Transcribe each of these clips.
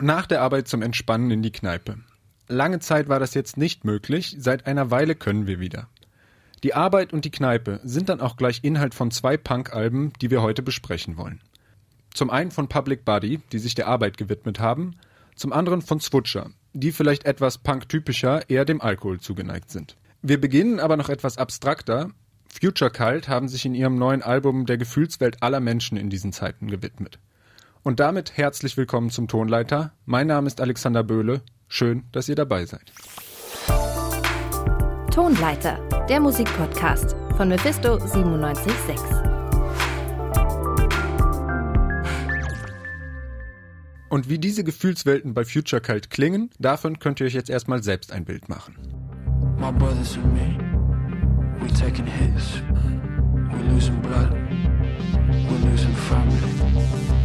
Nach der Arbeit zum Entspannen in die Kneipe. Lange Zeit war das jetzt nicht möglich, seit einer Weile können wir wieder. Die Arbeit und die Kneipe sind dann auch gleich Inhalt von zwei Punk-Alben, die wir heute besprechen wollen. Zum einen von Public Body, die sich der Arbeit gewidmet haben, zum anderen von Swutcher, die vielleicht etwas Punk-typischer eher dem Alkohol zugeneigt sind. Wir beginnen aber noch etwas abstrakter. Future Cult haben sich in ihrem neuen Album der Gefühlswelt aller Menschen in diesen Zeiten gewidmet. Und damit herzlich willkommen zum Tonleiter. Mein Name ist Alexander Böhle. Schön, dass ihr dabei seid. Tonleiter, der Musikpodcast von Mephisto 976. Und wie diese Gefühlswelten bei Future Cult klingen, davon könnt ihr euch jetzt erstmal selbst ein Bild machen. My brothers and me, we taking hits, we losing blood, we losing family,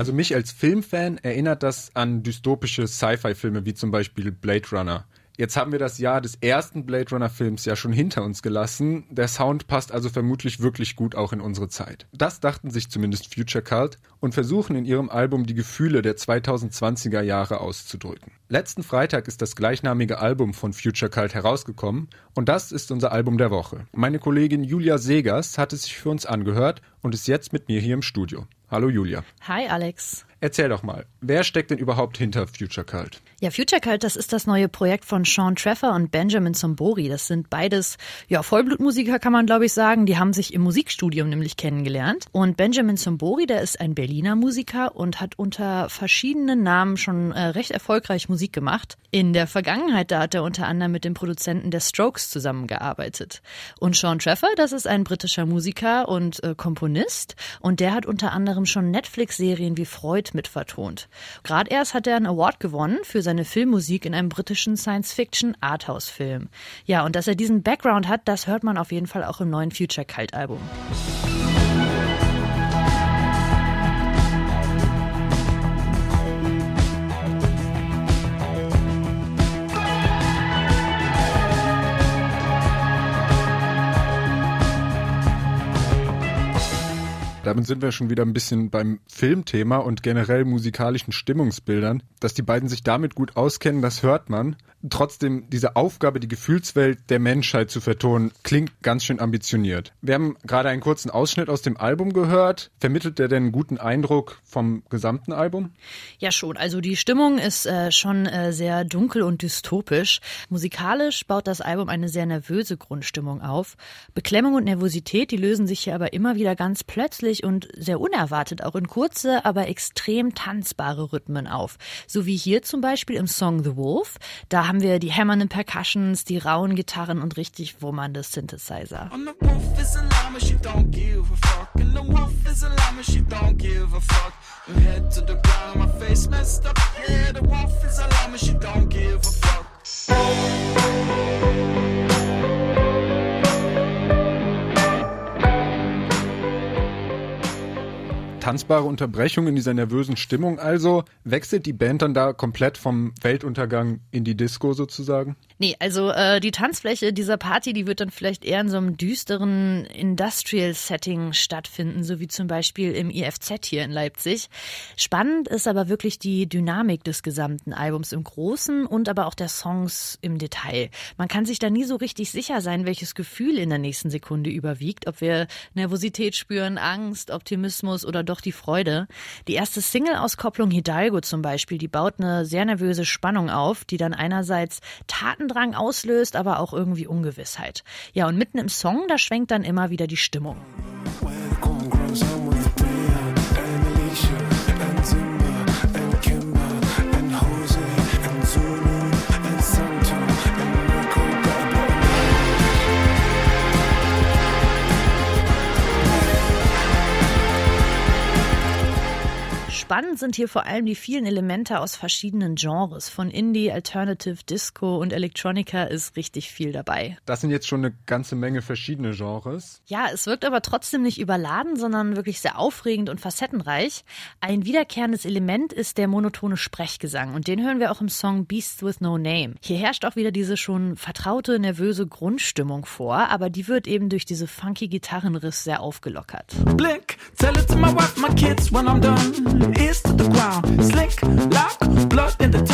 Also mich als Filmfan erinnert das an dystopische Sci-Fi-Filme wie zum Beispiel Blade Runner. Jetzt haben wir das Jahr des ersten Blade Runner Films ja schon hinter uns gelassen. Der Sound passt also vermutlich wirklich gut auch in unsere Zeit. Das dachten sich zumindest Future Cult und versuchen in ihrem Album die Gefühle der 2020er Jahre auszudrücken. Letzten Freitag ist das gleichnamige Album von Future Cult herausgekommen und das ist unser Album der Woche. Meine Kollegin Julia Segers hat es sich für uns angehört und ist jetzt mit mir hier im Studio. Hallo Julia. Hi Alex. Erzähl doch mal, wer steckt denn überhaupt hinter Future Cult? Ja, Future Cult, das ist das neue Projekt von Sean Treffer und Benjamin Zombori. Das sind beides, ja, Vollblutmusiker kann man glaube ich sagen. Die haben sich im Musikstudium nämlich kennengelernt. Und Benjamin Zombori, der ist ein Berliner Musiker und hat unter verschiedenen Namen schon äh, recht erfolgreich Musik gemacht. In der Vergangenheit, da hat er unter anderem mit dem Produzenten der Strokes zusammengearbeitet. Und Sean Treffer, das ist ein britischer Musiker und äh, Komponist. Und der hat unter anderem schon Netflix-Serien wie Freud mit vertont. Gerade erst hat er einen Award gewonnen für seine Filmmusik in einem britischen Science-Fiction-Arthouse-Film. Ja, und dass er diesen Background hat, das hört man auf jeden Fall auch im neuen Future Cult-Album. Damit sind wir schon wieder ein bisschen beim Filmthema und generell musikalischen Stimmungsbildern. Dass die beiden sich damit gut auskennen, das hört man trotzdem diese Aufgabe, die Gefühlswelt der Menschheit zu vertonen, klingt ganz schön ambitioniert. Wir haben gerade einen kurzen Ausschnitt aus dem Album gehört. Vermittelt der denn einen guten Eindruck vom gesamten Album? Ja, schon. Also die Stimmung ist äh, schon äh, sehr dunkel und dystopisch. Musikalisch baut das Album eine sehr nervöse Grundstimmung auf. Beklemmung und Nervosität, die lösen sich hier aber immer wieder ganz plötzlich und sehr unerwartet auch in kurze, aber extrem tanzbare Rhythmen auf. So wie hier zum Beispiel im Song The Wolf. Da haben wir die hämmernden Percussions, die rauen Gitarren und richtig wummernde Synthesizer. Tanzbare Unterbrechung in dieser nervösen Stimmung also. Wechselt die Band dann da komplett vom Weltuntergang in die Disco sozusagen? Nee, also äh, die Tanzfläche dieser Party, die wird dann vielleicht eher in so einem düsteren Industrial-Setting stattfinden, so wie zum Beispiel im IFZ hier in Leipzig. Spannend ist aber wirklich die Dynamik des gesamten Albums im Großen und aber auch der Songs im Detail. Man kann sich da nie so richtig sicher sein, welches Gefühl in der nächsten Sekunde überwiegt, ob wir Nervosität spüren, Angst, Optimismus oder doch die Freude. Die erste Single-Auskopplung Hidalgo zum Beispiel, die baut eine sehr nervöse Spannung auf, die dann einerseits Taten Tatendrang auslöst, aber auch irgendwie Ungewissheit. Ja, und mitten im Song, da schwenkt dann immer wieder die Stimmung. Spannend sind hier vor allem die vielen Elemente aus verschiedenen Genres. Von Indie, Alternative, Disco und Electronica ist richtig viel dabei. Das sind jetzt schon eine ganze Menge verschiedene Genres. Ja, es wirkt aber trotzdem nicht überladen, sondern wirklich sehr aufregend und facettenreich. Ein wiederkehrendes Element ist der monotone Sprechgesang und den hören wir auch im Song Beasts with No Name. Hier herrscht auch wieder diese schon vertraute, nervöse Grundstimmung vor, aber die wird eben durch diese funky Gitarrenriss sehr aufgelockert. Blink, tell it to my wife, my kids when I'm done. Ears to the ground, slink, lock, blood in the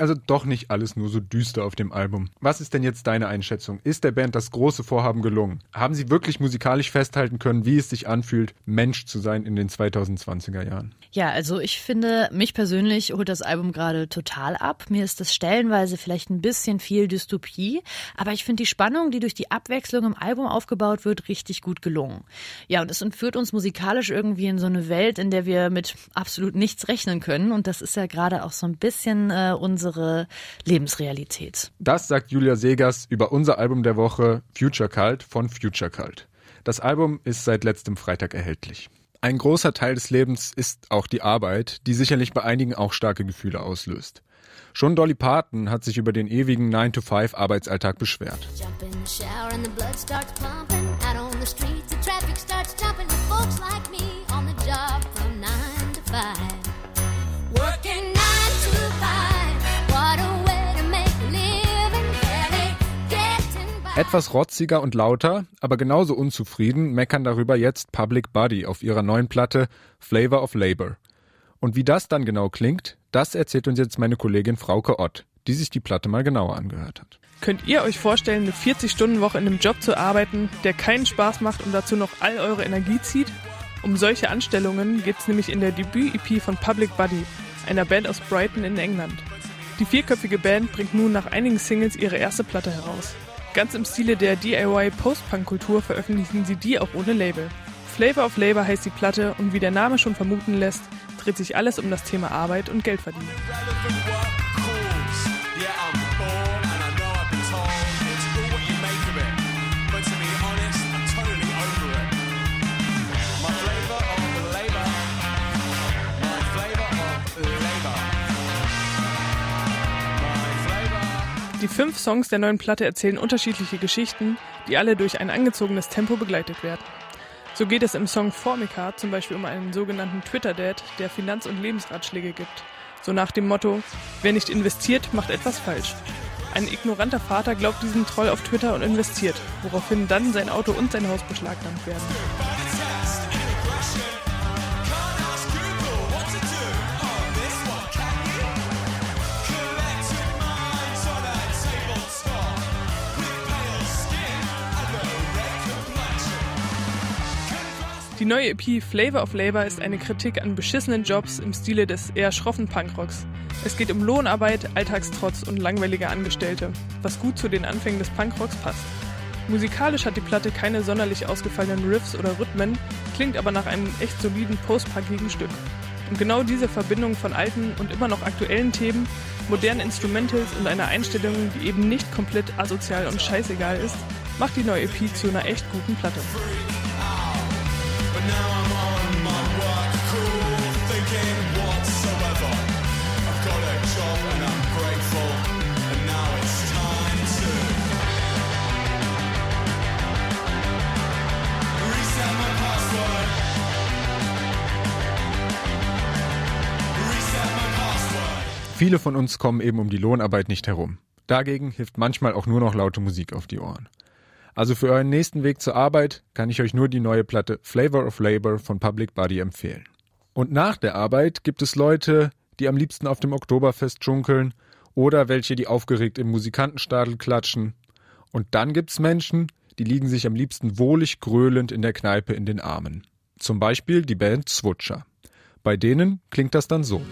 also doch nicht alles nur so düster auf dem Album. Was ist denn jetzt deine Einschätzung? Ist der Band das große Vorhaben gelungen? Haben sie wirklich musikalisch festhalten können, wie es sich anfühlt, Mensch zu sein in den 2020er Jahren? Ja, also ich finde, mich persönlich holt das Album gerade total ab. Mir ist das stellenweise vielleicht ein bisschen viel Dystopie, aber ich finde die Spannung, die durch die Abwechslung im Album aufgebaut wird, richtig gut gelungen. Ja, und es entführt uns musikalisch irgendwie in so eine Welt, in der wir mit absolut nichts rechnen können. Und das ist ja gerade auch so ein bisschen äh, unsere Lebensrealität. Das sagt Julia Segers über unser Album der Woche Future Cult von Future Cult. Das Album ist seit letztem Freitag erhältlich. Ein großer Teil des Lebens ist auch die Arbeit, die sicherlich bei einigen auch starke Gefühle auslöst. Schon Dolly Parton hat sich über den ewigen 9-to-5-Arbeitsalltag beschwert. Etwas rotziger und lauter, aber genauso unzufrieden meckern darüber jetzt Public Body auf ihrer neuen Platte Flavor of Labor. Und wie das dann genau klingt, das erzählt uns jetzt meine Kollegin Frauke Ott, die sich die Platte mal genauer angehört hat. Könnt ihr euch vorstellen, eine 40-Stunden-Woche in einem Job zu arbeiten, der keinen Spaß macht und dazu noch all eure Energie zieht? Um solche Anstellungen geht es nämlich in der Debüt-EP von Public Body, einer Band aus Brighton in England. Die vierköpfige Band bringt nun nach einigen Singles ihre erste Platte heraus. Ganz im Stile der DIY Post-Punk-Kultur veröffentlichen sie die auch ohne Label. Flavor of Labor heißt die Platte und wie der Name schon vermuten lässt, dreht sich alles um das Thema Arbeit und Geldverdienen. Fünf Songs der neuen Platte erzählen unterschiedliche Geschichten, die alle durch ein angezogenes Tempo begleitet werden. So geht es im Song Formica zum Beispiel um einen sogenannten Twitter-Dad, der Finanz- und Lebensratschläge gibt. So nach dem Motto, wer nicht investiert, macht etwas falsch. Ein ignoranter Vater glaubt diesem Troll auf Twitter und investiert, woraufhin dann sein Auto und sein Haus beschlagnahmt werden. Die neue EP Flavor of Labor ist eine Kritik an beschissenen Jobs im Stile des eher schroffen Punkrocks. Es geht um Lohnarbeit, Alltagstrotz und langweilige Angestellte, was gut zu den Anfängen des Punkrocks passt. Musikalisch hat die Platte keine sonderlich ausgefallenen Riffs oder Rhythmen, klingt aber nach einem echt soliden post-punkigen Stück. Und genau diese Verbindung von alten und immer noch aktuellen Themen, modernen Instrumentals und einer Einstellung, die eben nicht komplett asozial und scheißegal ist, macht die neue EP zu einer echt guten Platte. Viele von uns kommen eben um die Lohnarbeit nicht herum. Dagegen hilft manchmal auch nur noch laute Musik auf die Ohren. Also für euren nächsten Weg zur Arbeit kann ich euch nur die neue Platte Flavor of Labor von Public Body empfehlen. Und nach der Arbeit gibt es Leute, die am liebsten auf dem Oktoberfest schunkeln oder welche, die aufgeregt im Musikantenstadel klatschen. Und dann gibt's Menschen, die liegen sich am liebsten wohlig gröhlend in der Kneipe in den Armen. Zum Beispiel die Band Swutscher. Bei denen klingt das dann so.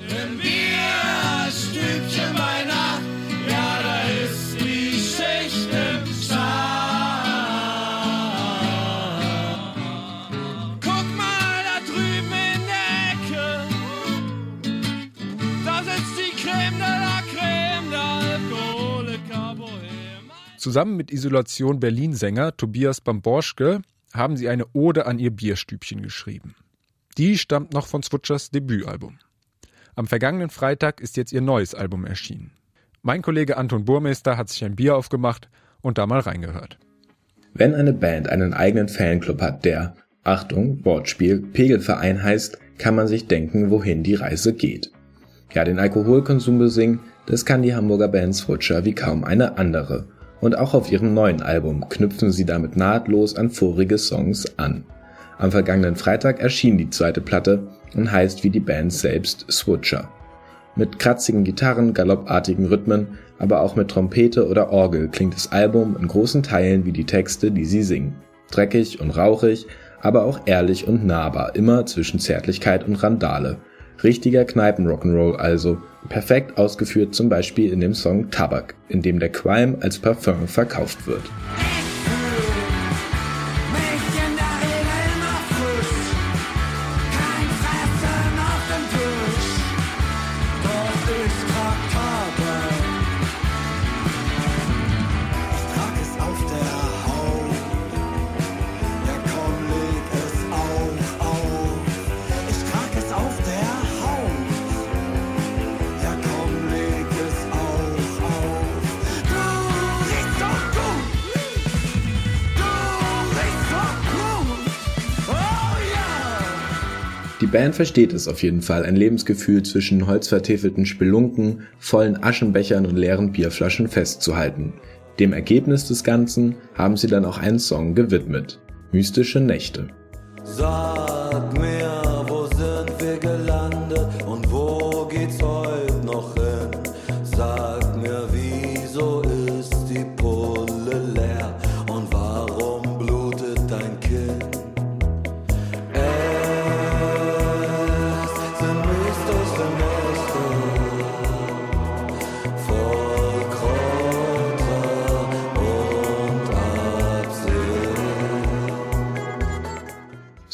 Zusammen mit Isolation Berlin-Sänger Tobias Bamborschke haben sie eine Ode an ihr Bierstübchen geschrieben. Die stammt noch von Switchers Debütalbum. Am vergangenen Freitag ist jetzt ihr neues Album erschienen. Mein Kollege Anton Burmeister hat sich ein Bier aufgemacht und da mal reingehört. Wenn eine Band einen eigenen Fanclub hat, der, Achtung, Wortspiel, Pegelverein heißt, kann man sich denken, wohin die Reise geht. Ja, den Alkoholkonsum besingen, das kann die Hamburger Band Switcher wie kaum eine andere. Und auch auf ihrem neuen Album knüpfen sie damit nahtlos an vorige Songs an. Am vergangenen Freitag erschien die zweite Platte und heißt wie die Band selbst Switcher. Mit kratzigen Gitarren, galoppartigen Rhythmen, aber auch mit Trompete oder Orgel klingt das Album in großen Teilen wie die Texte, die sie singen. Dreckig und rauchig, aber auch ehrlich und nahbar, immer zwischen Zärtlichkeit und Randale. Richtiger Kneipen-Rock'n'Roll also, perfekt ausgeführt zum Beispiel in dem Song Tabak, in dem der Qualm als Parfum verkauft wird. Band versteht es auf jeden Fall, ein Lebensgefühl zwischen holzvertäfelten Spelunken, vollen Aschenbechern und leeren Bierflaschen festzuhalten. Dem Ergebnis des Ganzen haben sie dann auch einen Song gewidmet. Mystische Nächte. Sag mir,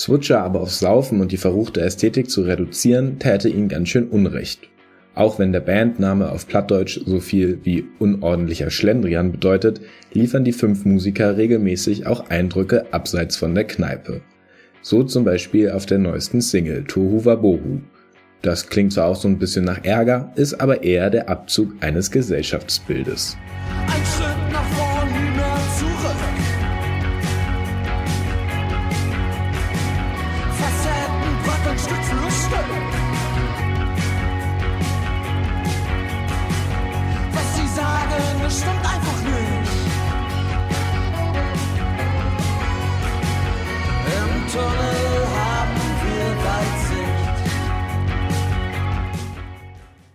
Switcher aber auf Saufen und die verruchte Ästhetik zu reduzieren, täte ihnen ganz schön Unrecht. Auch wenn der Bandname auf Plattdeutsch so viel wie unordentlicher Schlendrian bedeutet, liefern die fünf Musiker regelmäßig auch Eindrücke abseits von der Kneipe. So zum Beispiel auf der neuesten Single Tohu Wabohu. Das klingt zwar auch so ein bisschen nach Ärger, ist aber eher der Abzug eines Gesellschaftsbildes.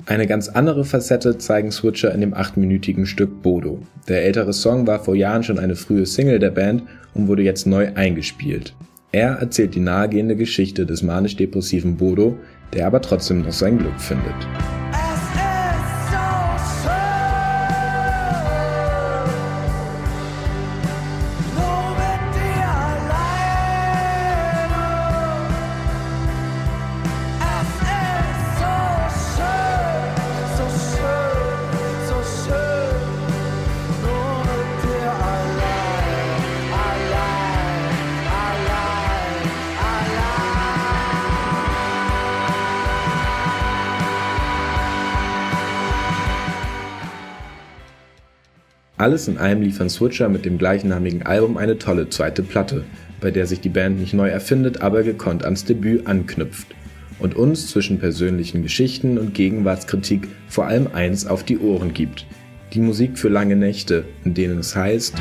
Eine ganz andere Facette zeigen Switcher in dem achtminütigen Stück Bodo. Der ältere Song war vor Jahren schon eine frühe Single der Band und wurde jetzt neu eingespielt. Er erzählt die nahegehende Geschichte des manisch-depressiven Bodo, der aber trotzdem noch sein Glück findet. Alles in allem liefern Switcher mit dem gleichnamigen Album eine tolle zweite Platte, bei der sich die Band nicht neu erfindet, aber gekonnt ans Debüt anknüpft und uns zwischen persönlichen Geschichten und Gegenwartskritik vor allem eins auf die Ohren gibt. Die Musik für lange Nächte, in denen es heißt,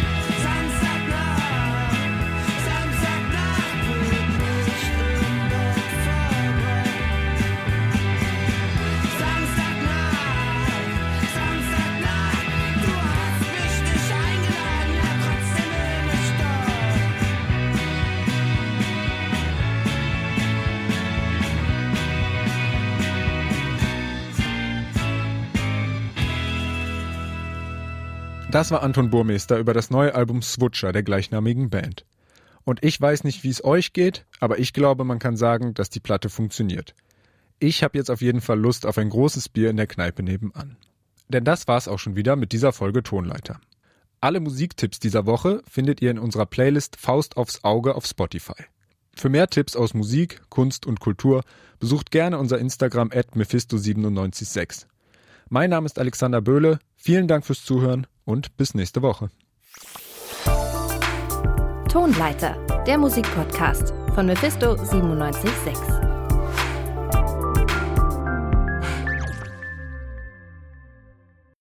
Das war Anton Burmester über das neue Album Switcher der gleichnamigen Band. Und ich weiß nicht, wie es euch geht, aber ich glaube, man kann sagen, dass die Platte funktioniert. Ich habe jetzt auf jeden Fall Lust auf ein großes Bier in der Kneipe nebenan. Denn das war's auch schon wieder mit dieser Folge Tonleiter. Alle Musiktipps dieser Woche findet ihr in unserer Playlist Faust aufs Auge auf Spotify. Für mehr Tipps aus Musik, Kunst und Kultur besucht gerne unser Instagram at mephisto976. Mein Name ist Alexander Böhle. Vielen Dank fürs Zuhören und bis nächste Woche. Tonleiter, der Musikpodcast von Mephisto 976.